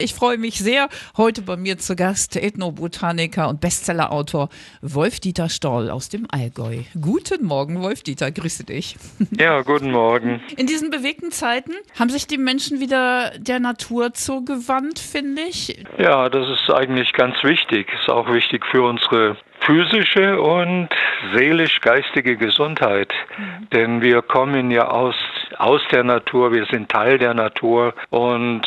Ich freue mich sehr. Heute bei mir zu Gast Ethnobotaniker und Bestsellerautor Wolf-Dieter Stoll aus dem Allgäu. Guten Morgen, Wolf-Dieter, grüße dich. Ja, guten Morgen. In diesen bewegten Zeiten haben sich die Menschen wieder der Natur zugewandt, finde ich. Ja, das ist eigentlich ganz wichtig. Ist auch wichtig für unsere physische und seelisch-geistige Gesundheit. Mhm. Denn wir kommen ja aus, aus der Natur, wir sind Teil der Natur und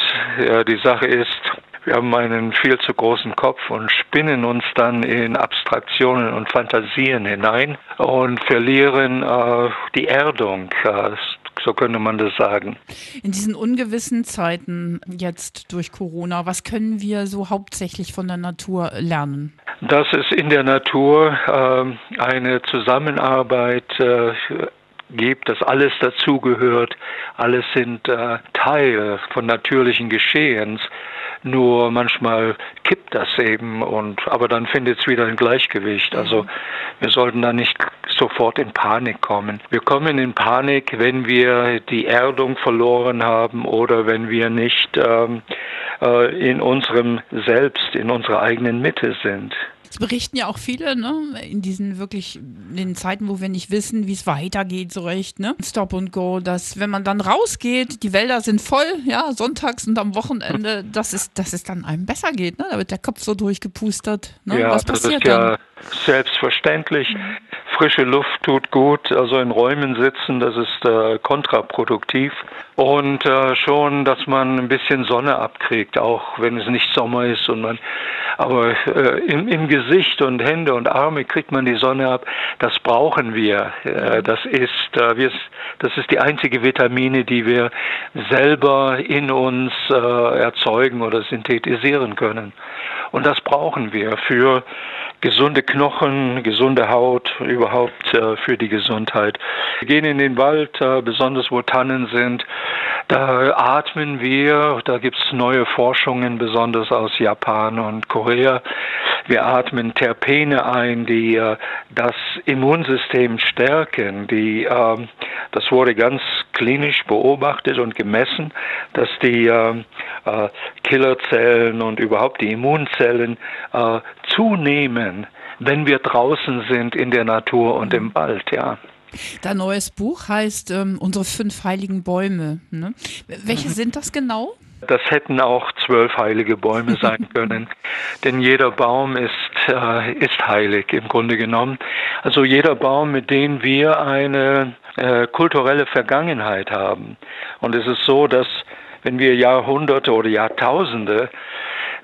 die Sache ist, wir haben einen viel zu großen Kopf und spinnen uns dann in Abstraktionen und Fantasien hinein und verlieren äh, die Erdung. Äh, so könnte man das sagen. In diesen ungewissen Zeiten jetzt durch Corona, was können wir so hauptsächlich von der Natur lernen? Dass es in der Natur äh, eine Zusammenarbeit äh, gibt, dass alles dazugehört, alles sind äh, Teil von natürlichen Geschehens. Nur manchmal kippt das eben und aber dann findet es wieder ein Gleichgewicht. Also wir sollten da nicht sofort in Panik kommen. Wir kommen in Panik, wenn wir die Erdung verloren haben oder wenn wir nicht ähm, äh, in unserem Selbst, in unserer eigenen Mitte sind. Es berichten ja auch viele, ne, in diesen wirklich, in den Zeiten, wo wir nicht wissen, wie es weitergeht, so recht, ne, Stop and Go, dass wenn man dann rausgeht, die Wälder sind voll, ja, sonntags und am Wochenende, dass es, dass es dann einem besser geht, ne, da wird der Kopf so durchgepustert, ne, ja, was passiert das ist dann? Ja selbstverständlich. Mhm. Frische Luft tut gut, also in Räumen sitzen, das ist äh, kontraproduktiv. Und äh, schon, dass man ein bisschen Sonne abkriegt, auch wenn es nicht Sommer ist und man aber äh, im, im, Gesicht und Hände und Arme kriegt man die Sonne ab. Das brauchen wir. Äh, das ist äh, wir, das ist die einzige Vitamine, die wir selber in uns äh, erzeugen oder synthetisieren können. Und das brauchen wir für gesunde Knochen, gesunde Haut, überhaupt äh, für die Gesundheit. Wir gehen in den Wald, besonders wo Tannen sind. Da atmen wir, da gibt es neue Forschungen, besonders aus Japan und Korea. Wir atmen Terpene ein, die äh, das Immunsystem stärken. Die, äh, das wurde ganz klinisch beobachtet und gemessen, dass die äh, äh Killerzellen und überhaupt die Immunzellen äh, zunehmen, wenn wir draußen sind in der Natur und im Wald, ja. Dein neues Buch heißt ähm, Unsere fünf heiligen Bäume. Ne? Welche mhm. sind das genau? Das hätten auch zwölf heilige Bäume sein können, denn jeder Baum ist, äh, ist heilig im Grunde genommen. Also jeder Baum, mit dem wir eine äh, kulturelle Vergangenheit haben. Und es ist so, dass wenn wir Jahrhunderte oder Jahrtausende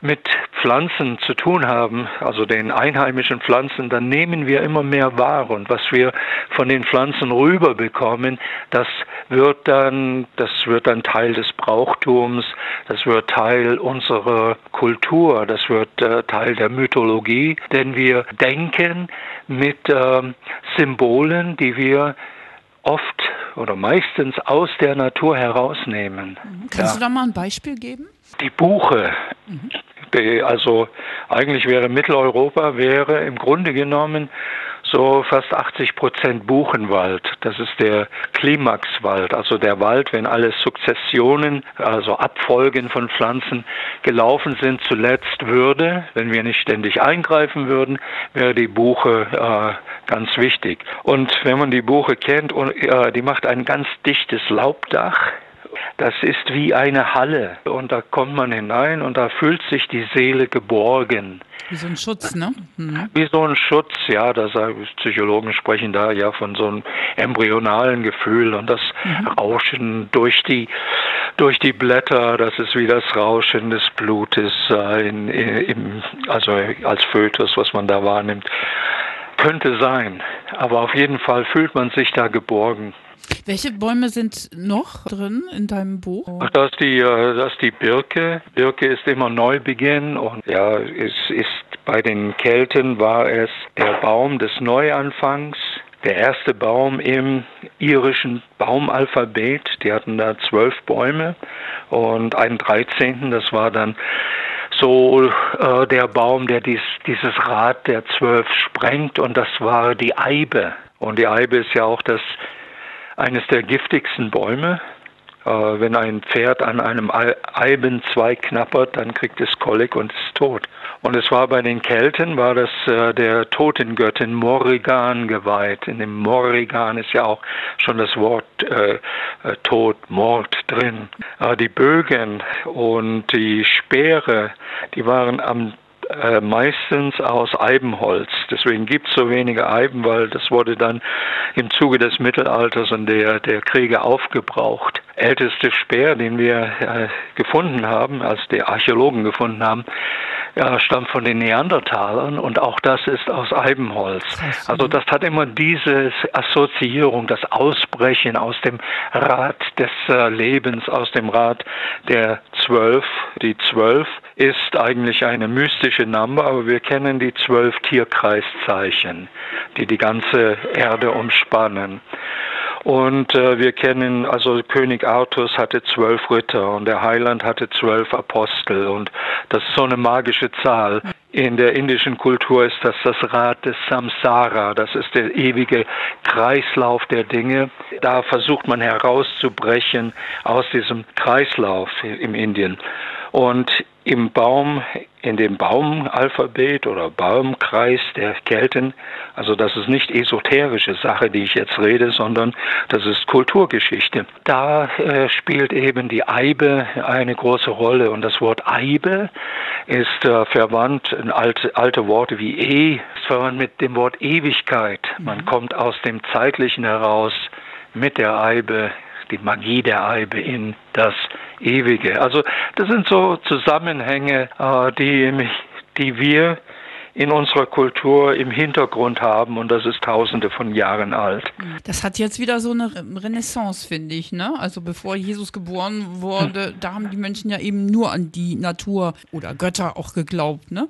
mit Pflanzen zu tun haben, also den einheimischen Pflanzen, dann nehmen wir immer mehr wahr. Und was wir von den Pflanzen rüberbekommen, das wird dann, das wird dann Teil des Brauchtums, das wird Teil unserer Kultur, das wird äh, Teil der Mythologie, denn wir denken mit äh, Symbolen, die wir oft oder meistens aus der Natur herausnehmen. Kannst ja. du da mal ein Beispiel geben? Die Buche. Mhm. Also eigentlich wäre Mitteleuropa wäre im Grunde genommen so fast 80 Prozent Buchenwald. Das ist der Klimaxwald, also der Wald, wenn alle Sukzessionen, also Abfolgen von Pflanzen gelaufen sind, zuletzt würde, wenn wir nicht ständig eingreifen würden, wäre die Buche äh, ganz wichtig. Und wenn man die Buche kennt, und, äh, die macht ein ganz dichtes Laubdach das ist wie eine Halle und da kommt man hinein und da fühlt sich die Seele geborgen. Wie so ein Schutz, ne? Mhm. Wie so ein Schutz, ja, das Psychologen sprechen da ja von so einem embryonalen Gefühl und das mhm. Rauschen durch die durch die Blätter, das ist wie das Rauschen des Blutes, äh, in, in, also als Fötus, was man da wahrnimmt. Könnte sein, aber auf jeden Fall fühlt man sich da geborgen. Welche Bäume sind noch drin in deinem Buch? Ach, das ist die, äh, das ist die Birke. Birke ist immer Neubeginn und ja, es ist bei den Kelten war es der Baum des Neuanfangs. Der erste Baum im irischen Baumalphabet, die hatten da zwölf Bäume und einen dreizehnten, das war dann so äh, der Baum, der dies, dieses Rad der zwölf sprengt und das war die Eibe. Und die Eibe ist ja auch das eines der giftigsten Bäume. Äh, wenn ein Pferd an einem Eibenzweig knappert, dann kriegt es Kolik und ist tot. Und es war bei den Kelten, war das äh, der Totengöttin Morrigan geweiht. In dem Morrigan ist ja auch schon das Wort äh, äh Tod, Mord drin. Die Bögen und die Speere, die waren am meistens aus Eibenholz. Deswegen gibt es so wenige Eiben, weil das wurde dann im Zuge des Mittelalters und der, der Kriege aufgebraucht. Älteste Speer, den wir äh, gefunden haben, als die Archäologen gefunden haben, ja, stammt von den Neandertalern und auch das ist aus Eibenholz. Also das hat immer diese Assoziierung, das Ausbrechen aus dem Rad des äh, Lebens, aus dem Rad der Zwölf. Die Zwölf ist eigentlich eine mystische Nummer, aber wir kennen die zwölf Tierkreiszeichen, die die ganze Erde umspannen. Und äh, wir kennen, also König Artus hatte zwölf Ritter und der Heiland hatte zwölf Apostel und das ist so eine magische Zahl. In der indischen Kultur ist das das Rad des Samsara, das ist der ewige Kreislauf der Dinge. Da versucht man herauszubrechen aus diesem Kreislauf im Indien. Und im Baum, in dem Baumalphabet oder Baumkreis der Kelten, also das ist nicht esoterische Sache, die ich jetzt rede, sondern das ist Kulturgeschichte. Da äh, spielt eben die Eibe eine große Rolle und das Wort Eibe ist äh, verwandt, ein alte, alte Worte wie E, ist verwandt mit dem Wort Ewigkeit. Man mhm. kommt aus dem Zeitlichen heraus mit der Eibe die Magie der Eibe in das Ewige. Also das sind so Zusammenhänge, äh, die, die wir in unserer Kultur im Hintergrund haben und das ist tausende von Jahren alt. Das hat jetzt wieder so eine Renaissance, finde ich. Ne? Also bevor Jesus geboren wurde, hm. da haben die Menschen ja eben nur an die Natur oder Götter auch geglaubt. Ne?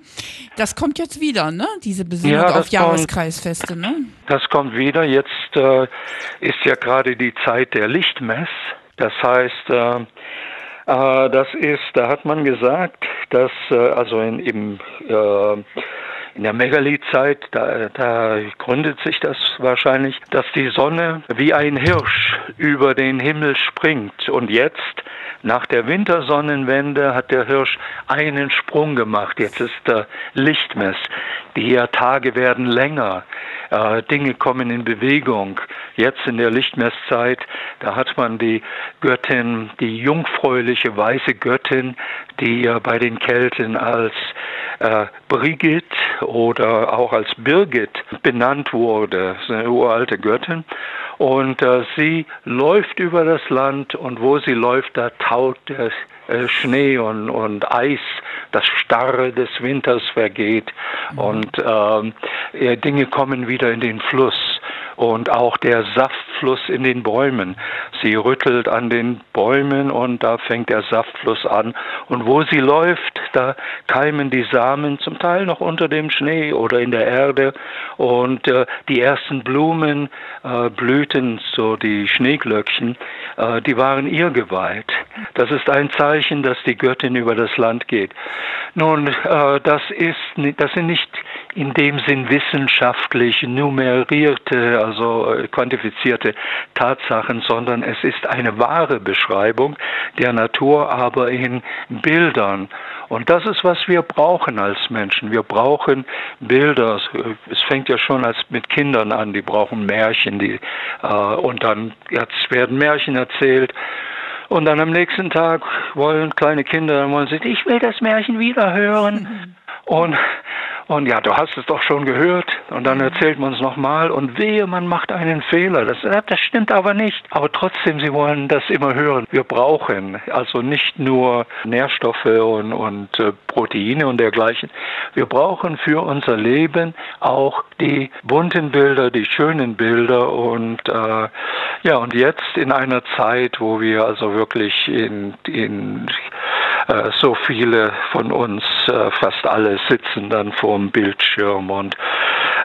Das kommt jetzt wieder, ne? diese Besinnung ja, auf Jahreskreisfeste. Ne? Das kommt wieder. Jetzt äh, ist ja gerade die Zeit der Lichtmess. Das heißt, äh, äh, das ist, da hat man gesagt, dass äh, also in, im äh, in der Megalithzeit, da, da gründet sich das wahrscheinlich, dass die Sonne wie ein Hirsch über den Himmel springt. Und jetzt, nach der Wintersonnenwende, hat der Hirsch einen Sprung gemacht. Jetzt ist der Lichtmess. Die Tage werden länger. Äh, Dinge kommen in Bewegung. Jetzt in der Lichtmesszeit, da hat man die Göttin, die jungfräuliche weiße Göttin, die ja bei den Kelten als äh, Brigit oder auch als Birgit benannt wurde. Eine uralte Göttin. Und äh, sie läuft über das Land und wo sie läuft, da taut der Schnee und, und Eis, das Starre des Winters vergeht mhm. und ähm, Dinge kommen wieder in den Fluss und auch der Saftfluss in den Bäumen. Sie rüttelt an den Bäumen und da fängt der Saftfluss an. Und wo sie läuft, da keimen die Samen zum Teil noch unter dem Schnee oder in der Erde und äh, die ersten Blumen äh, blühten, so die Schneeglöckchen, äh, die waren ihr geweiht. Das ist ein Zeichen, dass die Göttin über das Land geht. Nun, äh, das ist, das sind nicht in dem Sinn wissenschaftlich numerierte, also äh, quantifizierte Tatsachen, sondern es ist eine wahre Beschreibung der Natur, aber in Bildern. Und das ist, was wir brauchen als Menschen. Wir brauchen Bilder. Es fängt ja schon als mit Kindern an. Die brauchen Märchen, die äh, und dann werden Märchen erzählt. Und dann am nächsten Tag wollen kleine Kinder, dann wollen sie, ich will das Märchen wieder hören. Und und ja, du hast es doch schon gehört. Und dann mhm. erzählt man es nochmal. Und wehe, man macht einen Fehler. Das, das stimmt aber nicht. Aber trotzdem, sie wollen das immer hören. Wir brauchen also nicht nur Nährstoffe und, und äh, Proteine und dergleichen. Wir brauchen für unser Leben auch die bunten Bilder, die schönen Bilder. Und äh, ja, und jetzt in einer Zeit, wo wir also wirklich in, in so viele von uns, äh, fast alle, sitzen dann vorm Bildschirm und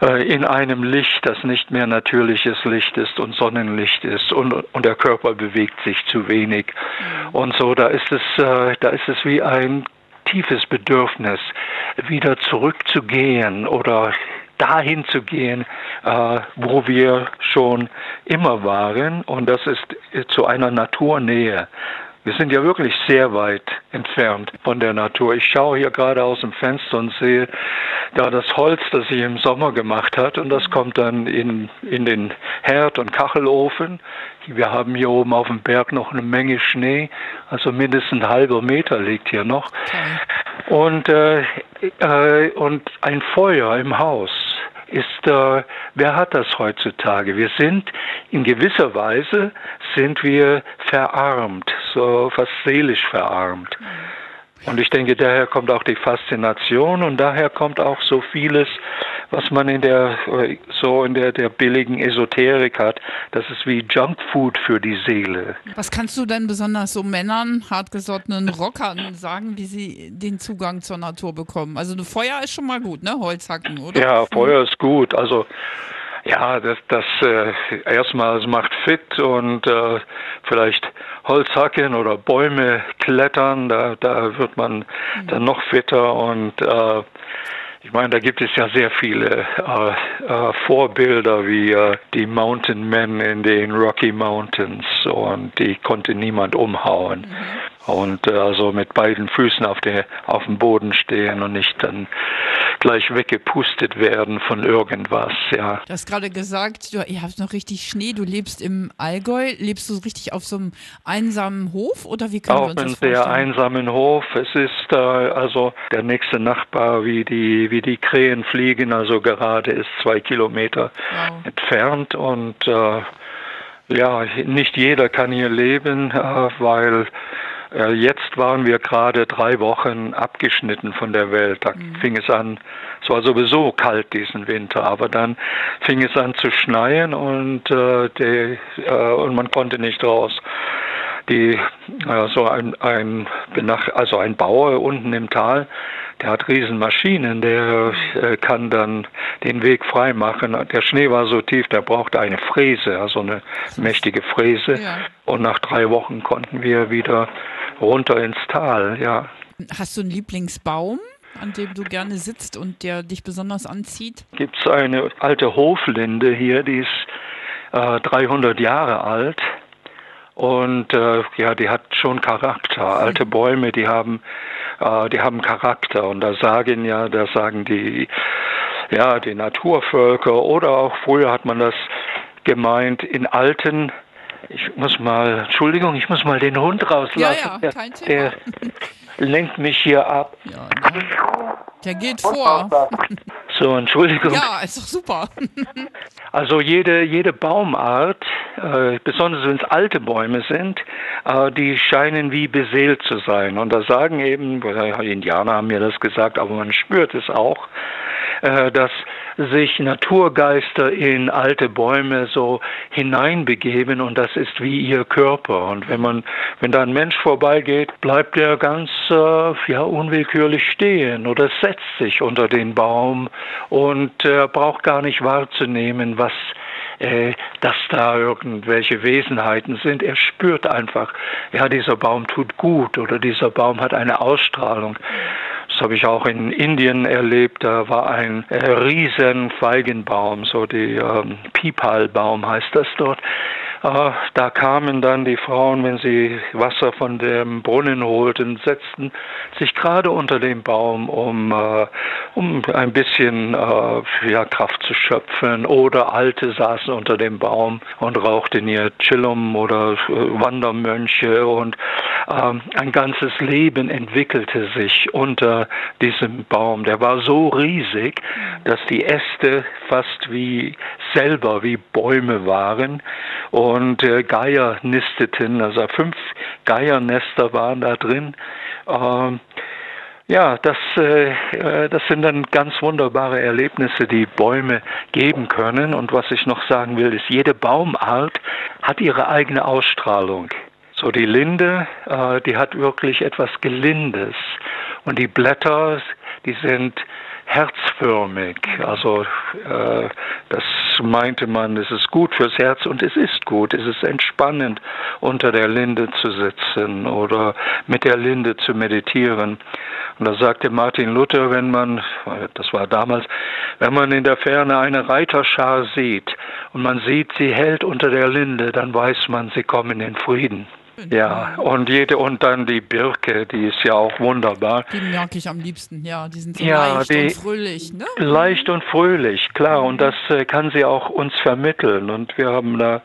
äh, in einem Licht, das nicht mehr natürliches Licht ist und Sonnenlicht ist und, und der Körper bewegt sich zu wenig. Mhm. Und so, da ist es, da ist es wie ein tiefes Bedürfnis, wieder zurückzugehen oder dahin zu gehen, äh, wo wir schon immer waren. Und das ist äh, zu einer Naturnähe. Wir sind ja wirklich sehr weit entfernt von der Natur. Ich schaue hier gerade aus dem Fenster und sehe da das Holz, das sie im Sommer gemacht hat und das kommt dann in, in den Herd- und Kachelofen. Wir haben hier oben auf dem Berg noch eine Menge Schnee, also mindestens ein halber Meter liegt hier noch. Okay. Und, äh, äh, und ein Feuer im Haus ist, äh, wer hat das heutzutage? Wir sind in gewisser Weise sind wir verarmt, so fast seelisch verarmt. Und ich denke, daher kommt auch die Faszination und daher kommt auch so vieles, was man in der so in der, der billigen Esoterik hat. Das ist wie Junkfood für die Seele. Was kannst du denn besonders so Männern, hartgesottenen Rockern sagen, wie sie den Zugang zur Natur bekommen? Also Feuer ist schon mal gut, ne? Holzhacken, oder? Ja, Feuer ist gut. Also ja, das, das äh, erstmal es macht fit und äh, vielleicht Holz hacken oder Bäume klettern, da, da wird man mhm. dann noch fitter und äh, ich meine, da gibt es ja sehr viele äh, äh, Vorbilder wie äh, die Mountain Men in den Rocky Mountains und die konnte niemand umhauen. Mhm. Und äh, also mit beiden Füßen auf, der, auf dem Boden stehen und nicht dann gleich weggepustet werden von irgendwas, ja. Du hast gerade gesagt, du, ihr habt noch richtig Schnee, du lebst im Allgäu. Lebst du richtig auf so einem einsamen Hof oder wie können auf wir uns das vorstellen? Auf einem sehr einsamen Hof. Es ist äh, also der nächste Nachbar, wie die, wie die Krähen fliegen, also gerade ist zwei Kilometer wow. entfernt und äh, ja, nicht jeder kann hier leben, äh, weil jetzt waren wir gerade drei Wochen abgeschnitten von der Welt. Da mhm. fing es an, es war sowieso kalt diesen Winter, aber dann fing es an zu schneien und, äh, die, äh, und man konnte nicht raus. Die, äh, so ein, ein, also ein Bauer unten im Tal, der hat Riesenmaschinen, der äh, kann dann den Weg frei machen. Der Schnee war so tief, der brauchte eine Fräse, also eine mächtige Fräse. Ja. Und nach drei Wochen konnten wir wieder runter ins Tal, ja. Hast du einen Lieblingsbaum? an dem du gerne sitzt und der dich besonders anzieht? Gibt es eine alte Hoflinde hier, die ist äh, 300 Jahre alt und äh, ja, die hat schon Charakter. Alte Bäume, die haben, äh, die haben Charakter und da sagen ja, da sagen die, ja, die Naturvölker oder auch früher hat man das gemeint in alten ich muss mal, Entschuldigung, ich muss mal den Hund rauslassen. Ja, ja, kein Thema. Der lenkt mich hier ab. Ja, ne? Der geht vor. So, Entschuldigung. Ja, ist doch super. Also jede, jede Baumart, äh, besonders wenn es alte Bäume sind, äh, die scheinen wie beseelt zu sein. Und da sagen eben, die Indianer haben mir das gesagt, aber man spürt es auch, dass sich Naturgeister in alte Bäume so hineinbegeben und das ist wie ihr Körper. Und wenn man, wenn da ein Mensch vorbeigeht, bleibt er ganz äh, ja unwillkürlich stehen oder setzt sich unter den Baum und äh, braucht gar nicht wahrzunehmen, was äh, dass da irgendwelche Wesenheiten sind. Er spürt einfach, ja, dieser Baum tut gut oder dieser Baum hat eine Ausstrahlung. Habe ich auch in Indien erlebt. Da war ein äh, riesen Feigenbaum, so die ähm, Pipalbaum heißt das dort. Äh, da kamen dann die Frauen, wenn sie Wasser von dem Brunnen holten, setzten sich gerade unter dem Baum, um, äh, um ein bisschen äh, ja, Kraft zu schöpfen. Oder Alte saßen unter dem Baum und rauchten ihr Chillum oder äh, Wandermönche und ähm, ein ganzes Leben entwickelte sich unter diesem Baum. Der war so riesig, dass die Äste fast wie selber wie Bäume waren und äh, Geier nisteten, also fünf Geiernester waren da drin. Ähm, ja, das, äh, äh, das sind dann ganz wunderbare Erlebnisse, die Bäume geben können. Und was ich noch sagen will, ist, jede Baumart hat ihre eigene Ausstrahlung. So die Linde, äh, die hat wirklich etwas Gelindes. Und die Blätter, die sind herzförmig. Also äh, das meinte man, es ist gut fürs Herz und es ist gut. Es ist entspannend, unter der Linde zu sitzen oder mit der Linde zu meditieren. Und da sagte Martin Luther, wenn man, das war damals, wenn man in der Ferne eine Reiterschar sieht und man sieht, sie hält unter der Linde, dann weiß man, sie kommen in Frieden. Ja, und jede und dann die Birke, die ist ja auch wunderbar. Die merke ich am liebsten, ja. Die sind so ja, leicht und fröhlich, ne? Leicht und fröhlich, klar. Und das äh, kann sie auch uns vermitteln. Und wir haben da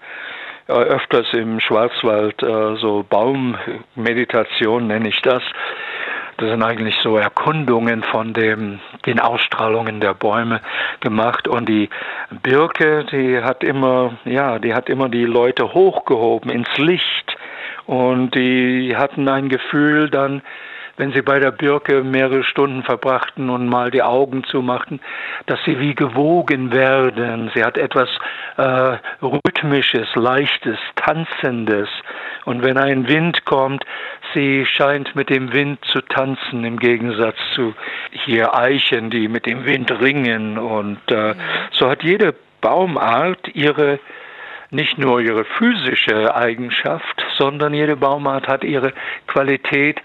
äh, öfters im Schwarzwald äh, so Baummeditation, nenne ich das. Das sind eigentlich so Erkundungen von dem, den Ausstrahlungen der Bäume gemacht. Und die Birke, die hat immer, ja, die hat immer die Leute hochgehoben ins Licht und die hatten ein Gefühl dann, wenn sie bei der Birke mehrere Stunden verbrachten und mal die Augen zumachten, dass sie wie gewogen werden. Sie hat etwas äh, Rhythmisches, Leichtes, Tanzendes. Und wenn ein Wind kommt, sie scheint mit dem Wind zu tanzen, im Gegensatz zu hier Eichen, die mit dem Wind ringen. Und äh, so hat jede Baumart ihre nicht nur ihre physische Eigenschaft, sondern jede Baumart hat ihre Qualität,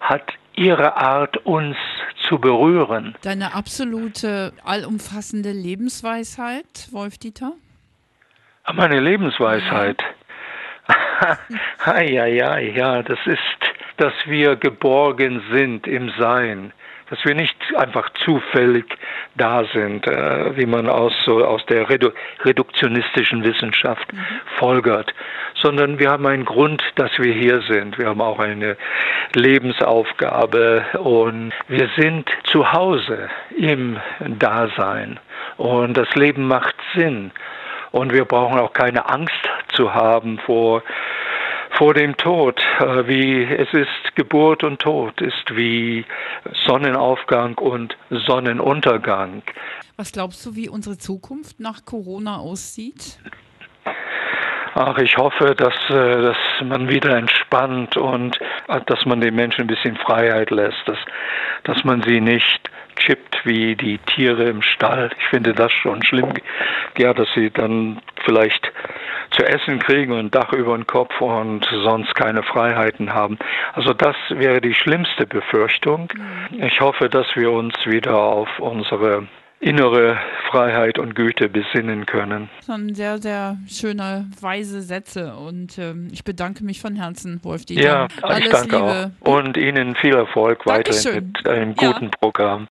hat ihre Art, uns zu berühren. Deine absolute, allumfassende Lebensweisheit, Wolf-Dieter? Ah, meine Lebensweisheit. ja, ja, ja, das ist, dass wir geborgen sind im Sein dass wir nicht einfach zufällig da sind, äh, wie man aus, so, aus der Redu reduktionistischen Wissenschaft mhm. folgert, sondern wir haben einen Grund, dass wir hier sind. Wir haben auch eine Lebensaufgabe und wir sind zu Hause im Dasein und das Leben macht Sinn. Und wir brauchen auch keine Angst zu haben vor vor dem Tod, äh, wie es ist Geburt und Tod, ist wie Sonnenaufgang und Sonnenuntergang. Was glaubst du, wie unsere Zukunft nach Corona aussieht? Ach, ich hoffe, dass, äh, dass man wieder entspannt und äh, dass man den Menschen ein bisschen Freiheit lässt, dass, dass man sie nicht chippt wie die Tiere im Stall. Ich finde das schon schlimm, ja, dass sie dann vielleicht zu essen kriegen und ein Dach über den Kopf und sonst keine Freiheiten haben. Also das wäre die schlimmste Befürchtung. Mhm. Ich hoffe, dass wir uns wieder auf unsere innere Freiheit und Güte besinnen können. Das waren sehr, sehr schöne, weise Sätze und ähm, ich bedanke mich von Herzen, Wolf Dieter. Ja, Alles ich danke Liebe. auch. Und Ihnen viel Erfolg Dankeschön. weiterhin mit einem guten ja. Programm.